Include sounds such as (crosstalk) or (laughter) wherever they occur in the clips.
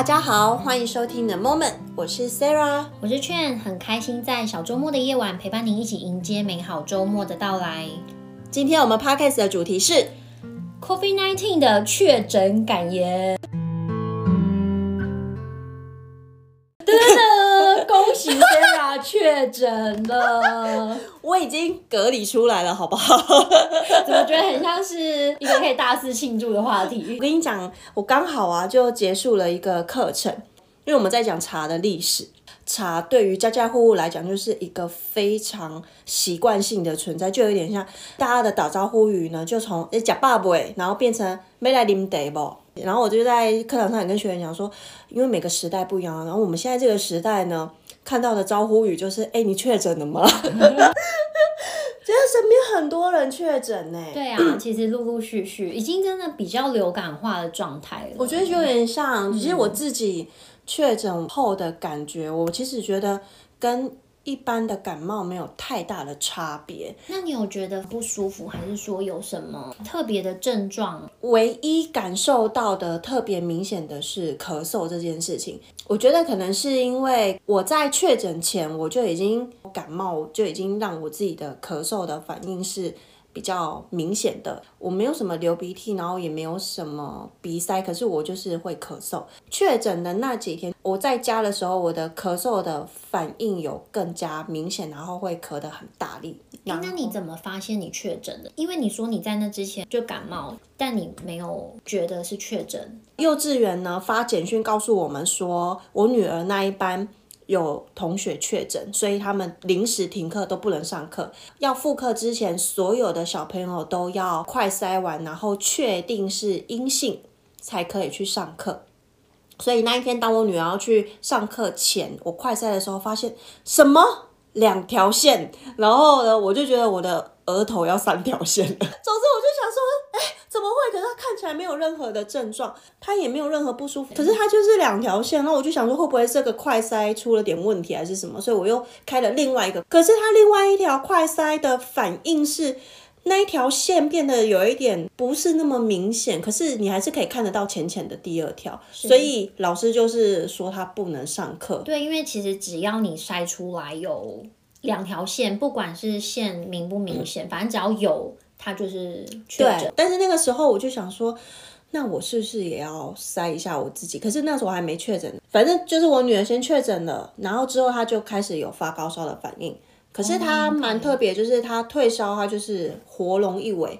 大家好，欢迎收听 The Moment，我是 Sarah，我是 Chen，很开心在小周末的夜晚陪伴您一起迎接美好周末的到来。今天我们 Podcast 的主题是 COVID-19 的确诊感言。确诊了，(laughs) 我已经隔离出来了，好不好？(laughs) 怎么觉得很像是一个可以大肆庆祝的话题？我跟你讲，我刚好啊就结束了一个课程，因为我们在讲茶的历史。茶对于家家户户来讲，就是一个非常习惯性的存在，就有点像大家的打招呼语呢，就从诶呷饱未，然后变成没来啉茶不。然后我就在课堂上也跟学员讲说，因为每个时代不一样，然后我们现在这个时代呢，看到的招呼语就是，哎，你确诊了吗？(laughs) 觉得身边很多人确诊呢。对啊，其实陆陆续续已经真的比较流感化的状态了。我觉得就有点像，其实我自己确诊后的感觉，嗯、我其实觉得跟。一般的感冒没有太大的差别。那你有觉得不舒服，还是说有什么特别的症状？唯一感受到的特别明显的是咳嗽这件事情。我觉得可能是因为我在确诊前我就已经感冒，就已经让我自己的咳嗽的反应是。比较明显的，我没有什么流鼻涕，然后也没有什么鼻塞，可是我就是会咳嗽。确诊的那几天，我在家的时候，我的咳嗽的反应有更加明显，然后会咳得很大力。那你怎么发现你确诊的？因为你说你在那之前就感冒，但你没有觉得是确诊。幼稚园呢发简讯告诉我们说，我女儿那一班。有同学确诊，所以他们临时停课都不能上课。要复课之前，所有的小朋友都要快筛完，然后确定是阴性才可以去上课。所以那一天，当我女儿要去上课前，我快筛的时候，发现什么两条线，然后呢，我就觉得我的额头要三条线了。(laughs) 总之，我就想说，哎。怎么会？可是他看起来没有任何的症状，他也没有任何不舒服。可是他就是两条线，那我就想说，会不会这个快筛出了点问题，还是什么？所以我又开了另外一个。可是他另外一条快筛的反应是，那一条线变得有一点不是那么明显，可是你还是可以看得到浅浅的第二条。所以老师就是说他不能上课。对，因为其实只要你筛出来有两条线，不管是线明不明显，嗯、反正只要有。他就是确诊，对，但是那个时候我就想说，那我是不是也要筛一下我自己？可是那时候我还没确诊，反正就是我女儿先确诊了，然后之后她就开始有发高烧的反应。可是她蛮特别，就是她退烧，她就是活龙一尾。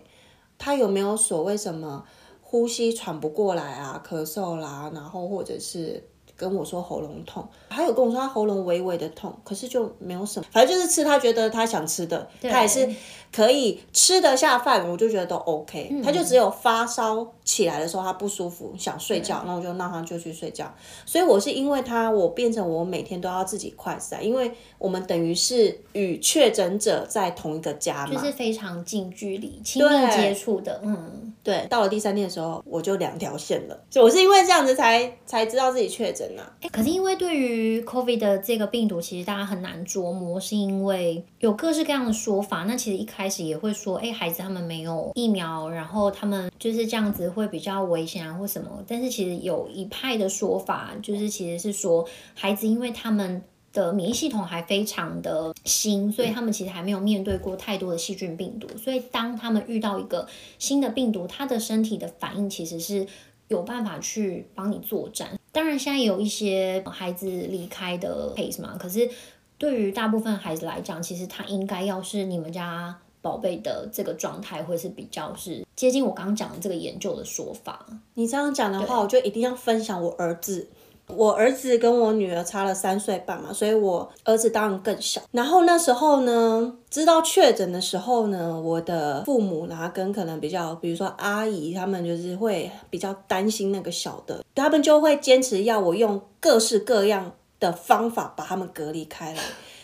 她有没有所谓什么呼吸喘不过来啊、咳嗽啦，然后或者是？跟我说喉咙痛，还有跟我说他喉咙微微的痛，可是就没有什么，反正就是吃他觉得他想吃的，他也是可以吃得下饭，我就觉得都 OK。嗯、他就只有发烧起来的时候他不舒服想睡觉，那我就让他就去睡觉。所以我是因为他，我变成我每天都要自己快筛，因为我们等于是与确诊者在同一个家嘛，就是非常近距离亲密接触的，嗯，对。到了第三天的时候，我就两条线了，就我是因为这样子才才知道自己确诊。欸、可是因为对于 COVID 的这个病毒，其实大家很难琢磨，是因为有各式各样的说法。那其实一开始也会说，哎、孩子他们没有疫苗，然后他们就是这样子会比较危险啊，或什么。但是其实有一派的说法，就是其实是说，孩子因为他们的免疫系统还非常的新，所以他们其实还没有面对过太多的细菌病毒，所以当他们遇到一个新的病毒，他的身体的反应其实是。有办法去帮你作战。当然，现在有一些孩子离开的 case 嘛，可是对于大部分孩子来讲，其实他应该要是你们家宝贝的这个状态，会是比较是接近我刚刚讲的这个研究的说法。你这样讲的话，我就一定要分享我儿子。我儿子跟我女儿差了三岁半嘛，所以我儿子当然更小。然后那时候呢，知道确诊的时候呢，我的父母然后跟可能比较，比如说阿姨他们就是会比较担心那个小的，他们就会坚持要我用各式各样的方法把他们隔离开来。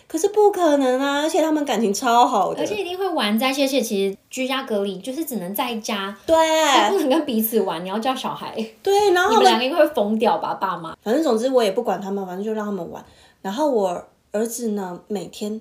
可是不可能啊！而且他们感情超好的，而且一定会玩在一起。而且其实居家隔离就是只能在家，对，不能跟彼此玩。你要叫小孩，对，然后你们两个应该会疯掉吧？爸妈，反正总之我也不管他们，反正就让他们玩。然后我儿子呢，每天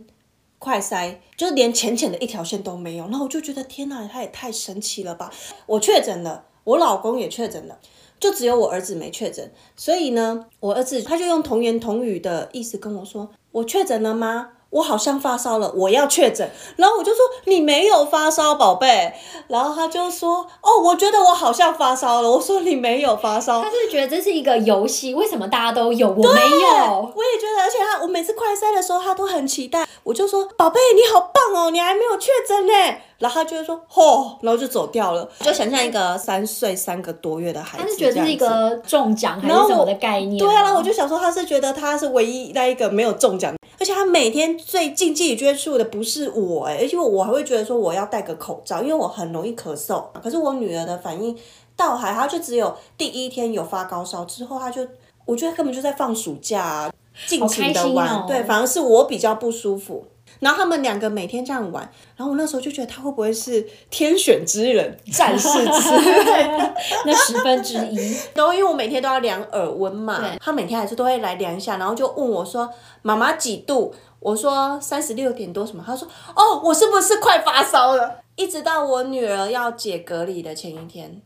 快塞，就是连浅浅的一条线都没有。然后我就觉得天哪，他也太神奇了吧！我确诊了，我老公也确诊了，就只有我儿子没确诊。所以呢，我儿子他就用童言童语的意思跟我说：“我确诊了吗？”我好像发烧了，我要确诊。然后我就说，你没有发烧，宝贝。然后他就说哦，我觉得我好像发烧了。我说你没有发烧。他是觉得这是一个游戏，为什么大家都有，我没有？我也觉得，而且他我每次快筛的时候，他都很期待。我就说宝贝，你好棒哦，你还没有确诊呢。然后他就会说哦，然后就走掉了。就想象一个三岁三个多月的孩子，他是觉得这是一个中奖还是什么的概念？对啊，然后我就想说他是觉得他是唯一那一个没有中奖。而且他每天最近距离接触的不是我哎，而且我还会觉得说我要戴个口罩，因为我很容易咳嗽。可是我女儿的反应倒还好，就只有第一天有发高烧，之后她就我觉得根本就在放暑假，尽情的玩。哦、对，反而是我比较不舒服。然后他们两个每天这样玩，然后我那时候就觉得他会不会是天选之人、战士之类 (laughs) 那十分之一。然后因为我每天都要量耳温嘛，对他每天还是都会来量一下，然后就问我说：“妈妈几度？”我说：“三十六点多什么？”他说：“哦，我是不是快发烧了？”一直到我女儿要解隔离的前一天。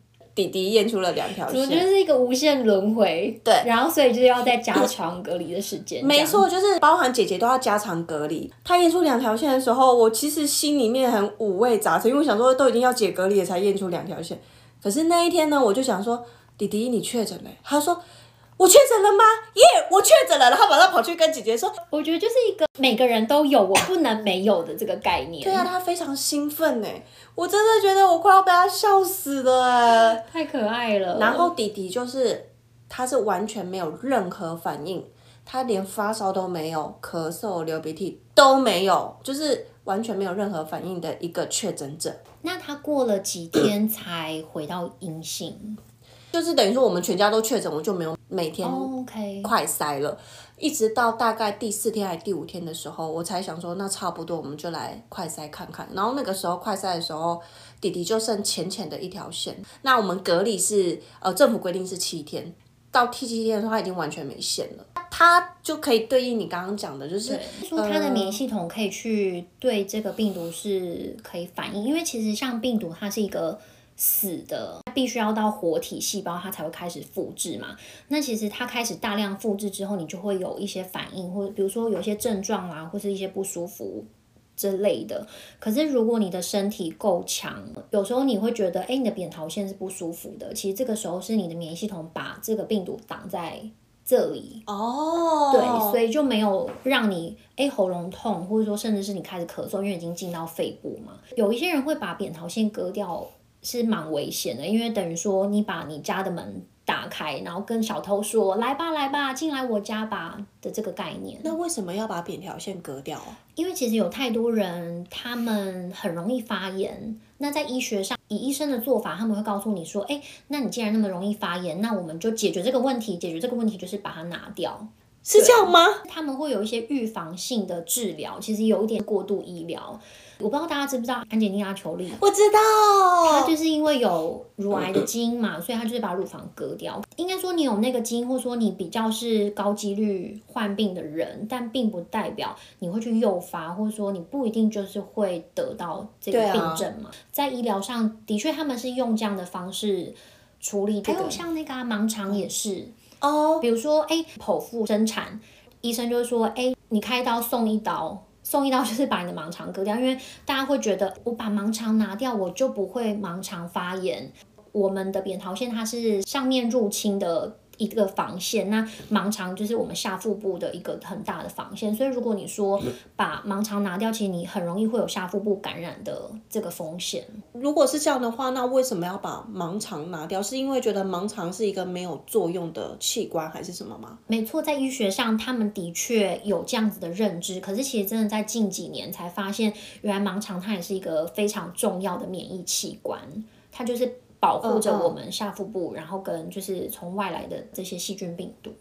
弟弟验出了两条线，我觉得是一个无限轮回。对，然后所以就是要再加长隔离的时间。没错，就是包含姐姐都要加长隔离。她验出两条线的时候，我其实心里面很五味杂陈，因为我想说都已经要解隔离了才验出两条线。可是那一天呢，我就想说，弟弟你确诊了。他说。我确诊了吗？耶、yeah，我确诊了，然后马上跑去跟姐姐说。我觉得就是一个每个人都有，我不能没有的这个概念。对啊，他非常兴奋呢，我真的觉得我快要被他笑死了哎，太可爱了。然后弟弟就是，他是完全没有任何反应，他连发烧都没有，咳嗽、流鼻涕都没有，就是完全没有任何反应的一个确诊者。那他过了几天才回到阴性？就是等于说我们全家都确诊，我就没有每天快筛了，一直到大概第四天还是第五天的时候，我才想说那差不多我们就来快筛看看。然后那个时候快筛的时候，弟弟就剩浅浅的一条线。那我们隔离是呃政府规定是七天，到第七天的时候他已经完全没线了，他就可以对应你刚刚讲的，就是说他的免疫系统可以去对这个病毒是可以反应，因为其实像病毒它是一个。死的，它必须要到活体细胞，它才会开始复制嘛。那其实它开始大量复制之后，你就会有一些反应，或者比如说有一些症状啊，或是一些不舒服之类的。可是如果你的身体够强，有时候你会觉得，哎，你的扁桃腺是不舒服的。其实这个时候是你的免疫系统把这个病毒挡在这里哦，对，所以就没有让你哎喉咙痛，或者说甚至是你开始咳嗽，因为已经进到肺部嘛。有一些人会把扁桃腺割掉。是蛮危险的，因为等于说你把你家的门打开，然后跟小偷说“来吧，来吧，进来我家吧”的这个概念。那为什么要把扁条线割掉啊？因为其实有太多人，他们很容易发炎。那在医学上，以医生的做法，他们会告诉你说：“哎，那你既然那么容易发炎，那我们就解决这个问题。解决这个问题就是把它拿掉，是这样吗？”他们会有一些预防性的治疗，其实有一点过度医疗。我不知道大家知不知道安吉丽娜·裘丽？我知道，她就是因为有乳癌的基因嘛，所以她就是把乳房割掉。应该说你有那个基因，或者说你比较是高几率患病的人，但并不代表你会去诱发，或者说你不一定就是会得到这个病症嘛。啊、在医疗上的确他们是用这样的方式处理这个，还有像那个、啊、盲肠也是哦，比如说哎剖腹生产，医生就会说哎你开刀送一刀。送一刀就是把你的盲肠割掉，因为大家会觉得我把盲肠拿掉，我就不会盲肠发炎。我们的扁桃腺它是上面入侵的。一个防线，那盲肠就是我们下腹部的一个很大的防线，所以如果你说把盲肠拿掉，其实你很容易会有下腹部感染的这个风险。如果是这样的话，那为什么要把盲肠拿掉？是因为觉得盲肠是一个没有作用的器官，还是什么吗？没错，在医学上他们的确有这样子的认知，可是其实真的在近几年才发现，原来盲肠它也是一个非常重要的免疫器官，它就是。保护着我们下腹部，然后跟就是从外来的这些细菌病毒。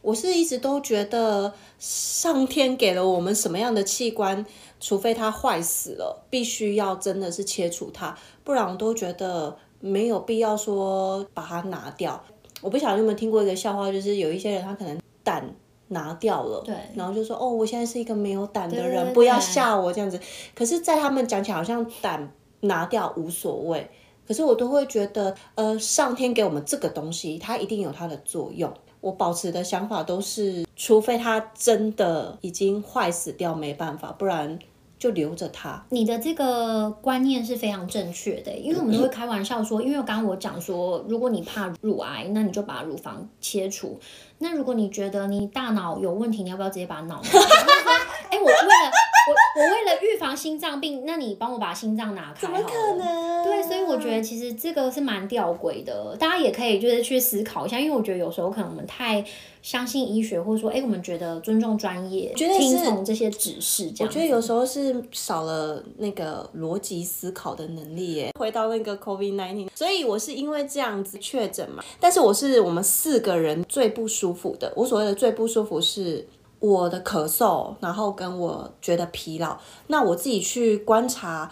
我是一直都觉得上天给了我们什么样的器官，除非它坏死了，必须要真的是切除它，不然我都觉得没有必要说把它拿掉。我不晓得你有没有听过一个笑话，就是有一些人他可能胆拿掉了，对，然后就说哦，我现在是一个没有胆的人，对对对，不要吓我这样子。可是，在他们讲起来好像胆拿掉无所谓。可是我都会觉得，呃，上天给我们这个东西，它一定有它的作用。我保持的想法都是，除非它真的已经坏死掉，没办法，不然。就留着它。你的这个观念是非常正确的，因为我们都会开玩笑说，因为刚刚我讲说，如果你怕乳癌，那你就把乳房切除。那如果你觉得你大脑有问题，你要不要直接把脑 (laughs) 我为了我我为了预防心脏病，那你帮我把心脏拿开？怎么可能？对，所以我觉得其实这个是蛮吊诡的，大家也可以就是去思考一下，因为我觉得有时候可能我们太相信医学，或者说哎，我们觉得尊重专业，觉得听从这些指示这样。我觉得有时候是少了那个逻辑思考的能力耶。回到那个 COVID nineteen，所以我是因为这样子确诊嘛，但是我是我们四个人最不。舒服的，我所谓的最不舒服是我的咳嗽，然后跟我觉得疲劳。那我自己去观察，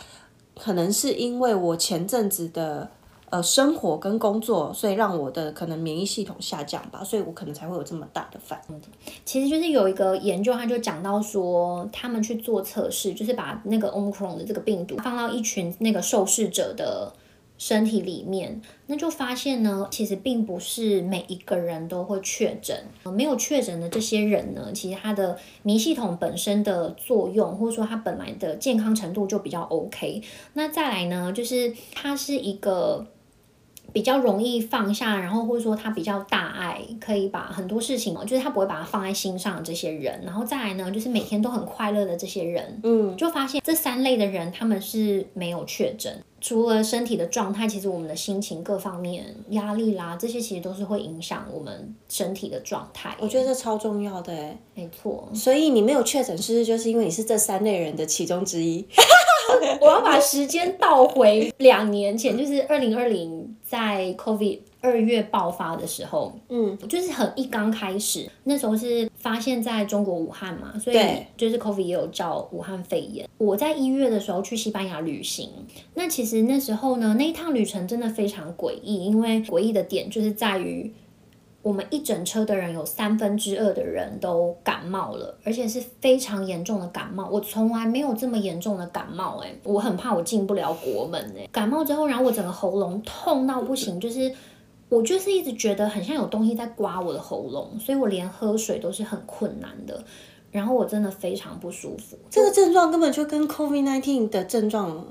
可能是因为我前阵子的呃生活跟工作，所以让我的可能免疫系统下降吧，所以我可能才会有这么大的反应。其实就是有一个研究，他就讲到说，他们去做测试，就是把那个 Omicron 的这个病毒放到一群那个受试者的。身体里面，那就发现呢，其实并不是每一个人都会确诊。没有确诊的这些人呢，其实他的免疫系统本身的作用，或者说他本来的健康程度就比较 OK。那再来呢，就是他是一个比较容易放下，然后或者说他比较大爱，可以把很多事情哦，就是他不会把它放在心上的这些人。然后再来呢，就是每天都很快乐的这些人，嗯，就发现这三类的人，他们是没有确诊。除了身体的状态，其实我们的心情各方面压力啦，这些其实都是会影响我们身体的状态。我觉得这超重要的，没错。所以你没有确诊，是不是就是因为你是这三类人的其中之一？(laughs) (laughs) 我要把时间倒回两年前，就是二零二零，在 COVID 二月爆发的时候，嗯，就是很一刚开始，那时候是发现在中国武汉嘛，所以就是 COVID 也有叫武汉肺炎。我在一月的时候去西班牙旅行，那其实那时候呢，那一趟旅程真的非常诡异，因为诡异的点就是在于。我们一整车的人有三分之二的人都感冒了，而且是非常严重的感冒。我从来没有这么严重的感冒，欸，诶，我很怕我进不了国门，欸，诶，感冒之后，然后我整个喉咙痛到不行，就是我就是一直觉得很像有东西在刮我的喉咙，所以我连喝水都是很困难的。然后我真的非常不舒服，这个症状根本就跟 COVID-19 的症状。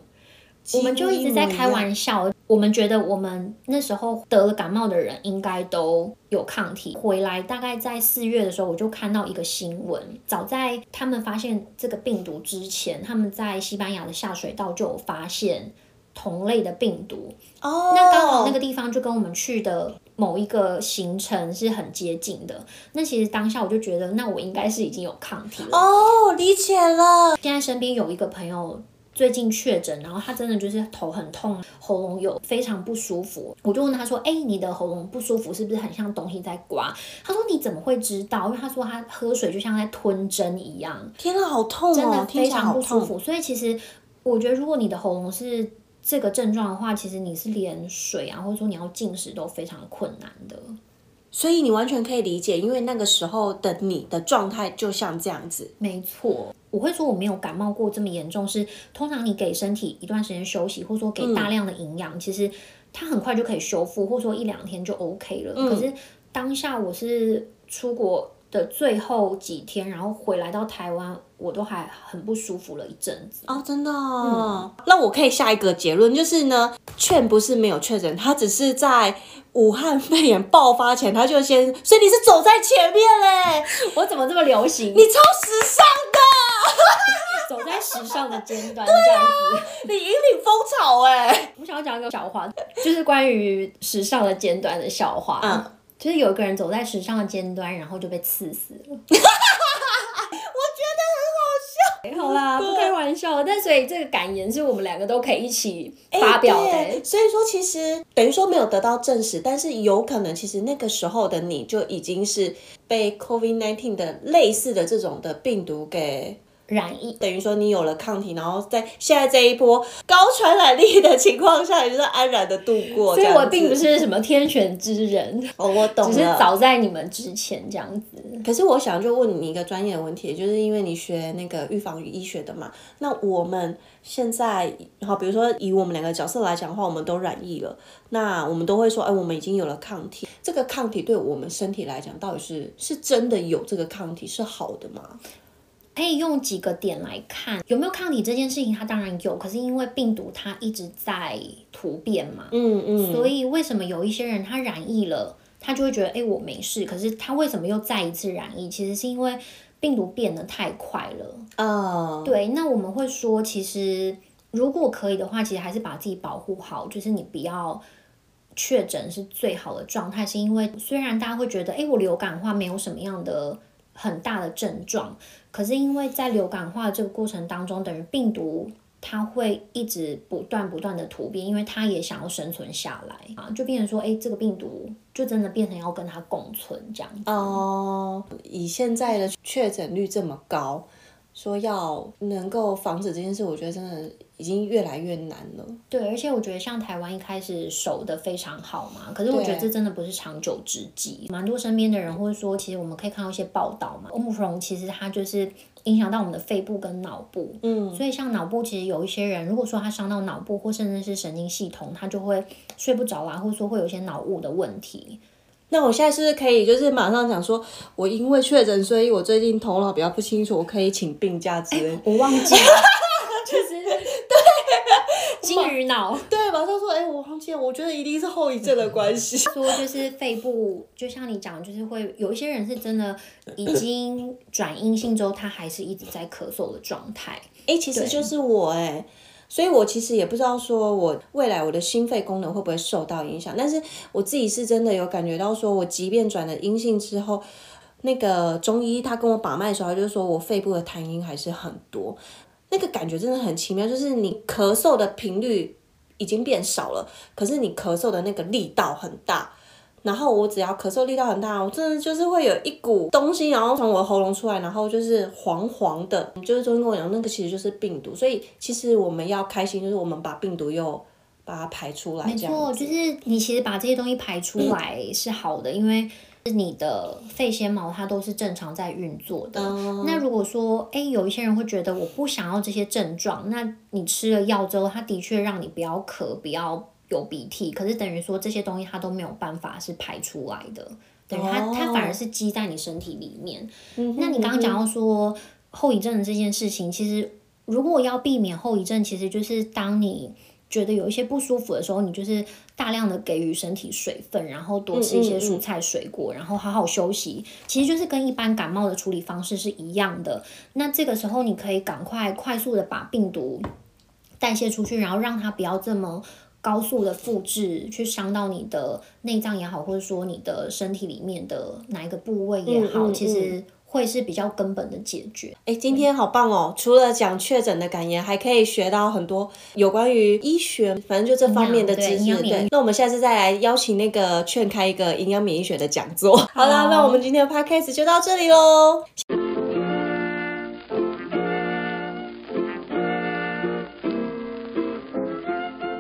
我们就一直在开玩笑，我们觉得我们那时候得了感冒的人应该都有抗体。回来大概在四月的时候，我就看到一个新闻，早在他们发现这个病毒之前，他们在西班牙的下水道就有发现同类的病毒。哦，那刚好那个地方就跟我们去的某一个行程是很接近的。那其实当下我就觉得，那我应该是已经有抗体了。哦，理解了。现在身边有一个朋友。最近确诊，然后他真的就是头很痛，喉咙有非常不舒服。我就问他说：“哎，你的喉咙不舒服是不是很像东西在刮？”他说：“你怎么会知道？因为他说他喝水就像在吞针一样。”天啊，好痛哦！真的非常不舒服。所以其实我觉得，如果你的喉咙是这个症状的话，其实你是连水啊，或者说你要进食都非常困难的。所以你完全可以理解，因为那个时候的你的状态就像这样子。没错，我会说我没有感冒过这么严重，是通常你给身体一段时间休息，或者说给大量的营养，嗯、其实它很快就可以修复，或者说一两天就 OK 了。嗯、可是当下我是出国的最后几天，然后回来到台湾，我都还很不舒服了一阵子。哦，真的、哦？嗯、那我可以下一个结论就是呢，劝不是没有确诊，他只是在。武汉肺炎爆发前，他就先，所以你是走在前面嘞。(laughs) 我怎么这么流行？你超时尚的，走在时尚的尖端，(laughs) 这样子。啊、你引领风潮哎。(laughs) 我想要讲一个笑话，就是关于时尚的尖端的笑话。嗯，就是有一个人走在时尚的尖端，然后就被刺死了。(laughs) 好啦，不开玩笑。但所以这个感言是我们两个都可以一起发表的。欸、所以说，其实等于说没有得到证实，但是有可能，其实那个时候的你就已经是被 COVID-19 的类似的这种的病毒给染疫，等于说你有了抗体，然后在现在这一波高传染力的情况下，你就是安然的度过。(laughs) 所以我并不是什么天选之人，哦，我懂了，只是早在你们之前这样子。可是我想就问你一个专业的问题，就是因为你学那个预防与医学的嘛，那我们现在好，比如说以我们两个角色来讲的话，我们都染疫了，那我们都会说，哎，我们已经有了抗体。这个抗体对我们身体来讲，到底是是真的有这个抗体是好的吗？可以用几个点来看有没有抗体这件事情，它当然有，可是因为病毒它一直在突变嘛，嗯嗯，所以为什么有一些人他染疫了，他就会觉得哎我没事，可是他为什么又再一次染疫？其实是因为病毒变得太快了啊。Oh. 对，那我们会说，其实如果可以的话，其实还是把自己保护好，就是你不要确诊是最好的状态，是因为虽然大家会觉得哎我流感化没有什么样的。很大的症状，可是因为在流感化这个过程当中，等于病毒它会一直不断不断的突变，因为它也想要生存下来啊，就变成说，哎，这个病毒就真的变成要跟它共存这样子。哦，以现在的确诊率这么高，说要能够防止这件事，我觉得真的。已经越来越难了。对，而且我觉得像台湾一开始守的非常好嘛，可是我觉得这真的不是长久之计。蛮多身边的人会说，其实我们可以看到一些报道嘛，Omicron 其实它就是影响到我们的肺部跟脑部。嗯，所以像脑部，其实有一些人，如果说他伤到脑部或甚至是神经系统，他就会睡不着啊，或者说会有一些脑雾的问题。那我现在是不是可以就是马上讲说，我因为确诊，所以我最近头脑比较不清楚，我可以请病假之类？我忘记了。(laughs) (laughs) 就是 (laughs) 对，金鱼脑，对，马上说，哎、欸，我忘记了，我觉得一定是后遗症的关系。(laughs) 说就是肺部，就像你讲，就是会有一些人是真的已经转阴性之后，他还是一直在咳嗽的状态。哎、欸，其实就是我哎、欸，所以我其实也不知道说我未来我的心肺功能会不会受到影响，但是我自己是真的有感觉到，说我即便转了阴性之后，那个中医他跟我把脉的时候，他就是说我肺部的痰音还是很多。那个感觉真的很奇妙，就是你咳嗽的频率已经变少了，可是你咳嗽的那个力道很大。然后我只要咳嗽力道很大，我真的就是会有一股东西，然后从我的喉咙出来，然后就是黄黄的。就是中医跟我讲，那个其实就是病毒。所以其实我们要开心，就是我们把病毒又把它排出来。没错，就是你其实把这些东西排出来是好的，因为。你的肺纤毛它都是正常在运作的。Oh. 那如果说，哎，有一些人会觉得我不想要这些症状，那你吃了药之后，它的确让你不要咳，不要有鼻涕，可是等于说这些东西它都没有办法是排出来的，等于它、oh. 它反而是积在你身体里面。Mm -hmm. 那你刚刚讲到说后遗症的这件事情，其实如果要避免后遗症，其实就是当你。觉得有一些不舒服的时候，你就是大量的给予身体水分，然后多吃一些蔬菜水果，嗯嗯嗯，然后好好休息，其实就是跟一般感冒的处理方式是一样的。那这个时候你可以赶快快速的把病毒代谢出去，然后让它不要这么高速的复制，去伤到你的内脏也好，或者说你的身体里面的哪一个部位也好，嗯嗯嗯，其实。会是比较根本的解决。哎，今天好棒哦！除了讲确诊的感言，还可以学到很多有关于医学，反正就这方面的知识。对，对，那我们下次再来邀请那个劝开一个营养免疫学的讲座。好，好啦，那我们今天的 podcast 就到这里喽。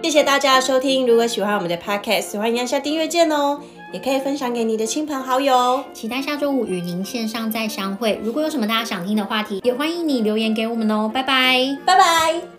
谢谢大家的收听，如果喜欢我们的 podcast，欢迎按下订阅键哦。也可以分享给你的亲朋好友，期待下周五与您线上再相会。如果有什么大家想听的话题，也欢迎你留言给我们哦。拜拜，拜拜。